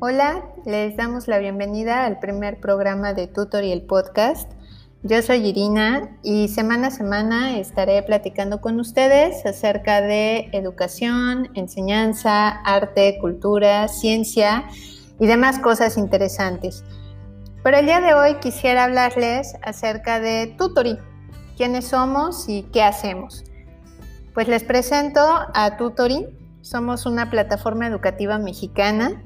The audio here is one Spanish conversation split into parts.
Hola, les damos la bienvenida al primer programa de Tutorial Podcast. Yo soy Irina y semana a semana estaré platicando con ustedes acerca de educación, enseñanza, arte, cultura, ciencia y demás cosas interesantori. Pero el día de hoy quisiera hablarles acerca de Tutori, quiénes somos y qué hacemos. Pues les presento a Tutori. Somos una plataforma educativa mexicana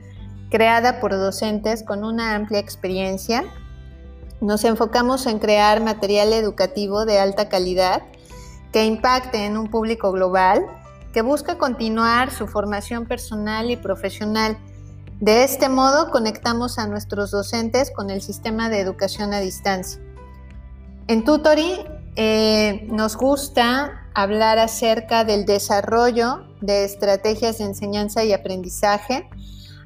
creada por docentes con una amplia experiencia. Nos enfocamos en crear material educativo de alta calidad que impacte en un público global, que busca continuar su formación personal y profesional. De este modo conectamos a nuestros docentes con el sistema de educación a distancia. En Tutori eh, nos gusta hablar acerca del desarrollo de estrategias de enseñanza y aprendizaje,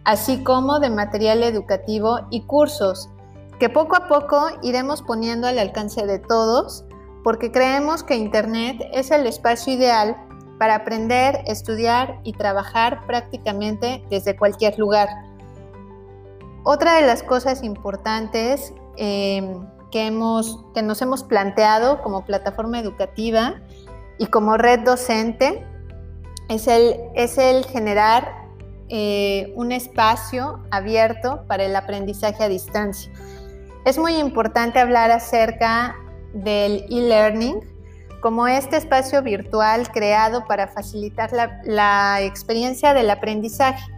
así como de material educativo y cursos que poco a poco iremos poniendo al alcance de todos porque creemos que Internet es el espacio ideal para aprender, estudiar y trabajar prácticamente desde cualquier lugar. Otra de las cosas importantes eh, que, hemos, que nos hemos planteado como plataforma educativa y como red docente es el, es el generar eh, un espacio abierto para el aprendizaje a distancia. Es muy importante hablar acerca del e-learning como este espacio virtual creado para facilitar la, la experiencia del aprendizaje.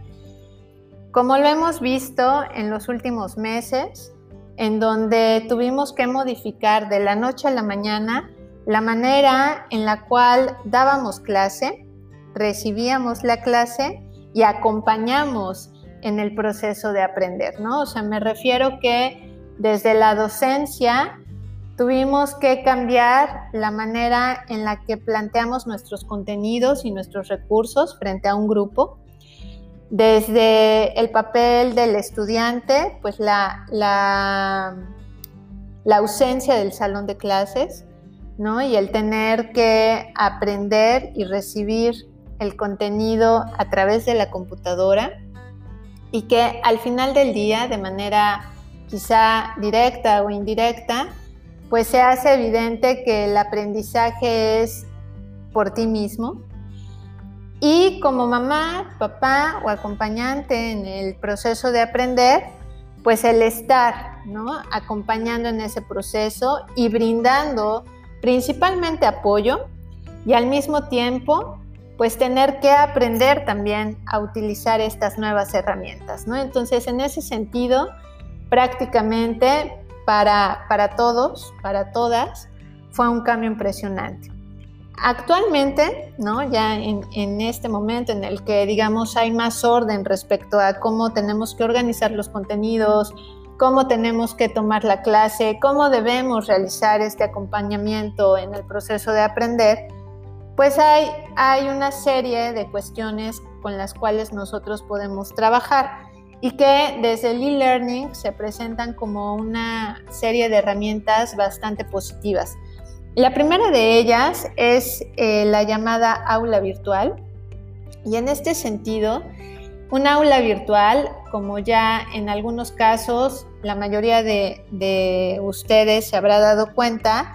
Como lo hemos visto en los últimos meses, en donde tuvimos que modificar de la noche a la mañana la manera en la cual dábamos clase, recibíamos la clase y acompañamos en el proceso de aprender, ¿no? O sea, me refiero que desde la docencia tuvimos que cambiar la manera en la que planteamos nuestros contenidos y nuestros recursos frente a un grupo. Desde el papel del estudiante, pues la, la, la ausencia del salón de clases, ¿no? Y el tener que aprender y recibir el contenido a través de la computadora y que al final del día, de manera quizá directa o indirecta, pues se hace evidente que el aprendizaje es por ti mismo. Y como mamá, papá o acompañante en el proceso de aprender, pues el estar, ¿no? Acompañando en ese proceso y brindando principalmente apoyo y al mismo tiempo pues tener que aprender también a utilizar estas nuevas herramientas, ¿no? Entonces, en ese sentido, prácticamente para, para todos, para todas, fue un cambio impresionante. Actualmente, ¿no? ya en, en, este momento en el que, digamos, hay más orden respecto a cómo tenemos que organizar los contenidos, cómo tenemos que tomar la clase, cómo debemos realizar este acompañamiento en el proceso de aprender, pues hay, una serie de cuestiones con las cuales nosotros podemos trabajar y que desde el e-learning se presentan como una serie de herramientas bastante positivas. La primera de ellas es eh, la llamada aula virtual y en este sentido, un aula virtual, como ya en algunos casos la mayoría de, de ustedes se habrá dado cuenta,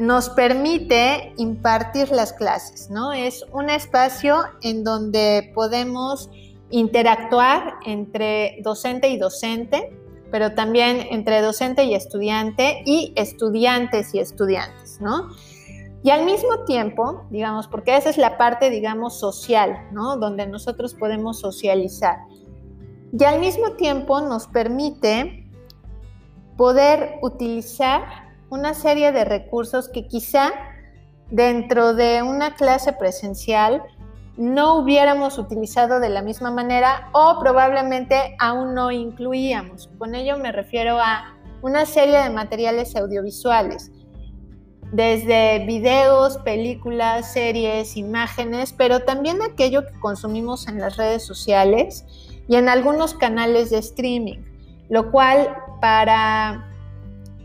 nos permite impartir las clases, ¿no? Es un espacio en donde podemos interactuar entre docente y docente, pero también entre docente y estudiante y estudiantes y estudiantes, ¿no? Y al mismo tiempo, digamos, porque esa es la parte, digamos, social, ¿no? Donde nosotros podemos socializar. Y al mismo tiempo nos permite poder utilizar una serie de recursos que quizá dentro de una clase presencial no hubiéramos utilizado de la misma manera o probablemente aún no incluíamos. Con ello me refiero a una serie de materiales audiovisuales, desde videos, películas, series, imágenes, pero también aquello que consumimos en las redes sociales y en algunos canales de streaming, lo cual para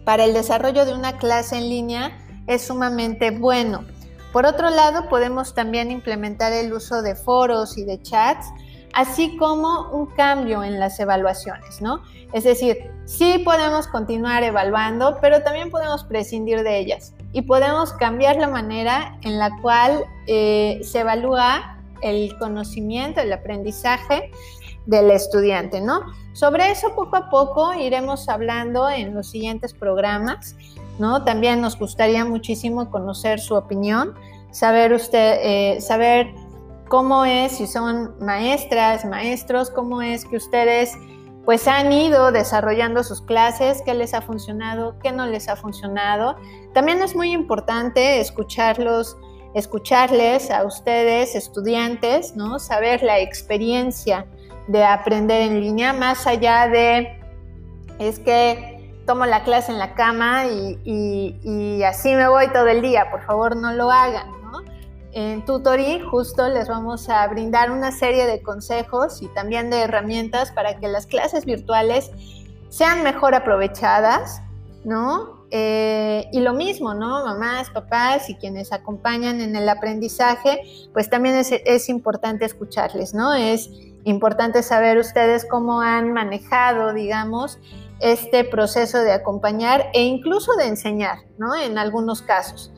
para el desarrollo de una clase en línea es sumamente bueno. Por otro lado, podemos también implementar el uso de foros y de chats, así como un cambio en las evaluaciones, ¿no? Es decir, sí podemos continuar evaluando, pero también podemos prescindir de ellas y podemos cambiar la manera en la cual eh, se evalúa el conocimiento, el aprendizaje del estudiante, ¿no? Sobre eso poco a poco iremos hablando en los siguientes programas, ¿no? También nos gustaría muchísimo conocer su opinión, saber usted, eh, saber cómo es, si son maestras, maestros, cómo es que ustedes pues han ido desarrollando sus clases, qué les ha funcionado, qué no les ha funcionado. También es muy importante escucharlos, escucharles a ustedes, estudiantes, ¿no? Saber la experiencia de aprender en línea, más allá de, es que tomo la clase en la cama y, así me voy todo el día, por favor no lo hagan. En Tutory justo les vamos a brindar una serie de consejos y también de herramientas para que las clases virtuales sean mejor aprovechadas, ¿no? Eh, y lo mismo, ¿no? Mamás, papás y quienes acompañan en el aprendizaje, pues también es, es importante escucharles, ¿no? Es importante saber ustedes cómo han manejado, digamos, este proceso de acompañar e incluso de enseñar, ¿no? En algunos casos.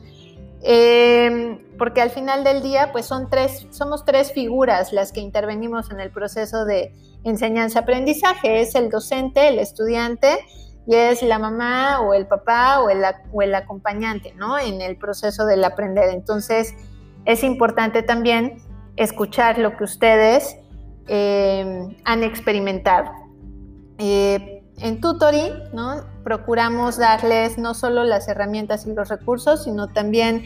Em, porque al final del día, pues son tres, somos tres figuras las que intervenimos en el proceso de enseñanza-aprendizaje. Es el docente, el estudiante y es la mamá o el papá o el, o el acompañante, ¿no? En el proceso del aprender. Entonces, es importante también escuchar lo que ustedes eh, han experimentado. Eh, en Tutory, ¿no? procuramos darles no solo las herramientas y los recursos, sino también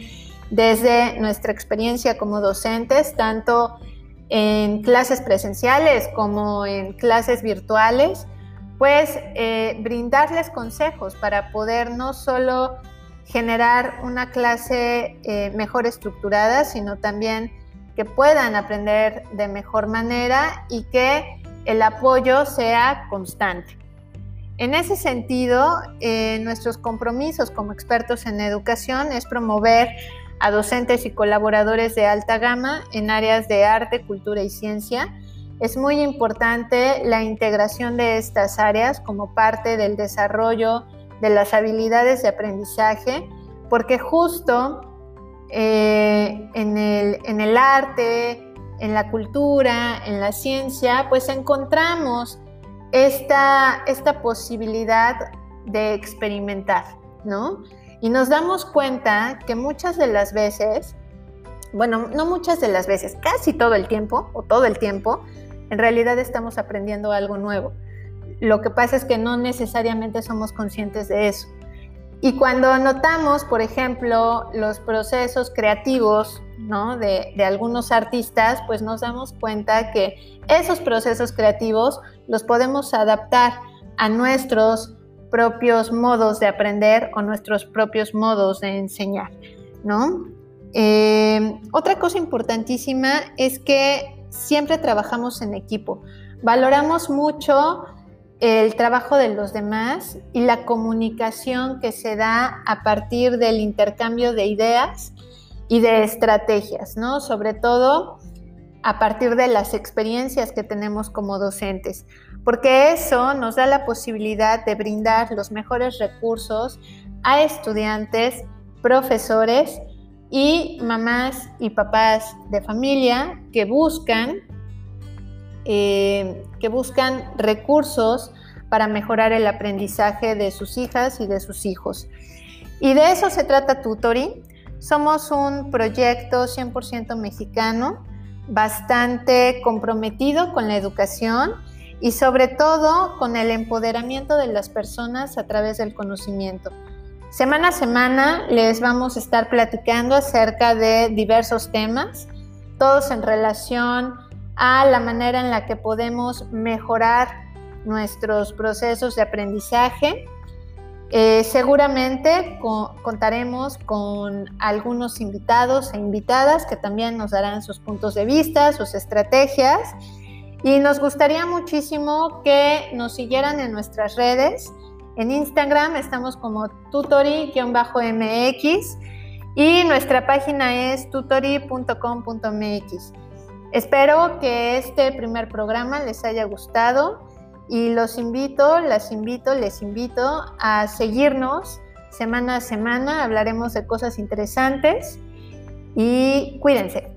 desde nuestra experiencia como docentes, tanto en clases presenciales como en clases virtuales, pues eh, brindarles consejos para poder no solo generar una clase mejor estructurada, sino también que puedan aprender de mejor manera y que el apoyo sea constante. En ese sentido, eh, nuestros compromisos como expertos en educación es promover a docentes y colaboradores de alta gama en áreas de arte, cultura y ciencia. Es muy importante la integración de estas áreas como parte del desarrollo de las habilidades de aprendizaje, porque justo eh, en, el, arte, en la cultura, en la ciencia, pues encontramos esta, esta posibilidad de experimentar, ¿no? Y nos damos cuenta que muchas de las veces, bueno, no muchas de las veces, casi todo el tiempo, o todo el tiempo, en realidad estamos aprendiendo algo nuevo. Lo que pasa es que no necesariamente somos conscientes de eso. Y cuando notamos, por ejemplo, los procesos creativos de, algunos artistas, pues nos damos cuenta que esos procesos creativos los podemos adaptar a nuestros propios modos de aprender o nuestros propios modos de enseñar. Eh, otra cosa importantísima es que siempre trabajamos en equipo. Valoramos mucho el trabajo de los demás y la comunicación que se da a partir del intercambio de ideas y de estrategias, ¿no? Sobre todo a partir de las experiencias que tenemos como docentes, porque eso nos da la posibilidad de brindar los mejores recursos a estudiantes, profesores y mamás y papás de familia que buscan eh, que buscan recursos para mejorar el aprendizaje de sus hijas y de sus hijos. Y de eso se trata Tutoring. Somos un proyecto 100% mexicano, bastante comprometido con la educación y sobre todo con el empoderamiento de las personas a través del conocimiento. Semana a semana les vamos a estar platicando acerca de diversos temas, todos en relación a la manera en la que podemos mejorar nuestros procesos de aprendizaje. Eh, seguramente contaremos con algunos invitados e invitadas que también nos darán sus puntos de vista, sus estrategias. Y nos gustaría muchísimo que nos siguieran en nuestras redes. En Instagram estamos como tutori-mx y nuestra página es tutori.com.mx. Espero que este primer programa les haya gustado y los invito, las invito, les invito a seguirnos semana a semana. Hablaremos de cosas interesantes y cuídense.